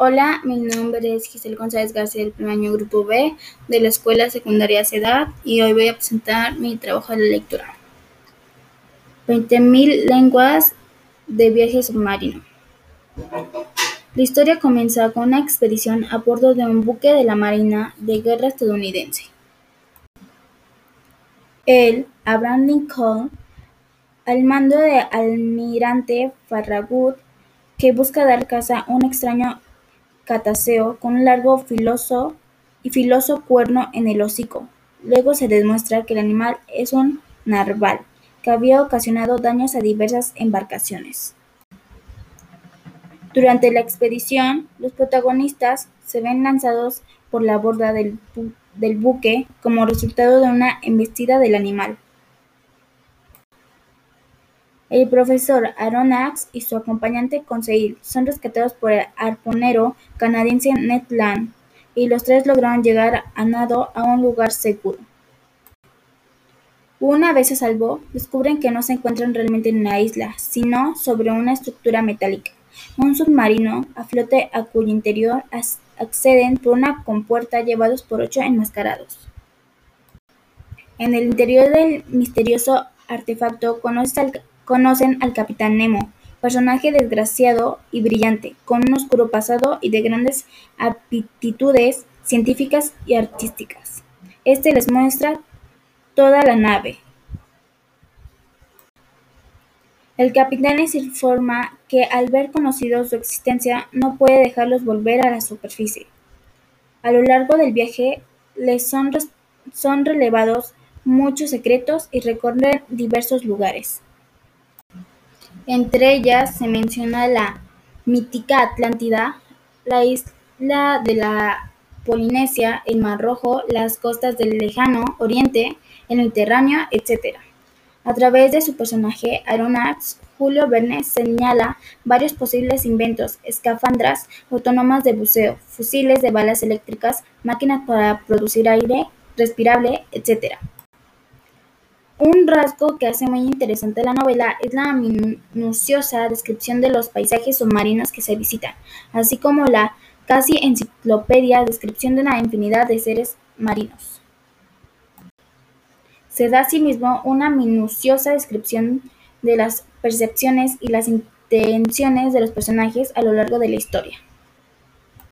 Hola, mi nombre es Giselle González García del primer año Grupo B de la Escuela Secundaria CEDAD y hoy voy a presentar mi trabajo de lectura. 20.000 lenguas de viaje submarino. La historia comienza con una expedición a bordo de un buque de la Marina de Guerra estadounidense. Él, Abraham Lincoln, al mando de Almirante Farragut, que busca dar caza a un extraño catáceo con un largo filoso y filoso cuerno en el hocico. Luego se demuestra que el animal es un narval, que había ocasionado daños a diversas embarcaciones. Durante la expedición, los protagonistas se ven lanzados por la borda del buque como resultado de una embestida del animal. El profesor Aronnax y su acompañante Conseil son rescatados por el arponero canadiense Ned Land, y los tres lograron llegar a nado a un lugar seguro. Una vez a salvo, descubren que no se encuentran realmente en la isla, sino sobre una estructura metálica, un submarino a flote a cuyo interior acceden por una compuerta llevados por ocho enmascarados. En el interior del misterioso artefacto conoce al conocen al Capitán Nemo, personaje desgraciado y brillante, con un oscuro pasado y de grandes aptitudes científicas y artísticas. Este les muestra toda la nave. El capitán les informa que al ver conocido su existencia no puede dejarlos volver a la superficie. A lo largo del viaje les son, son relevados muchos secretos y recorren diversos lugares. Entre ellas se menciona la mítica Atlántida, la isla de la Polinesia, el Mar Rojo, las costas del Lejano Oriente, el Mediterráneo, etc. A través de su personaje Aronnax, Julio Verne señala varios posibles inventos, escafandras autónomas de buceo, fusiles de balas eléctricas, máquinas para producir aire respirable, etc. Un rasgo que hace muy interesante la novela es la minuciosa descripción de los paisajes submarinos que se visitan, así como la casi enciclopedia descripción de una infinidad de seres marinos. Se da asimismo una minuciosa descripción de las percepciones y las intenciones de los personajes a lo largo de la historia.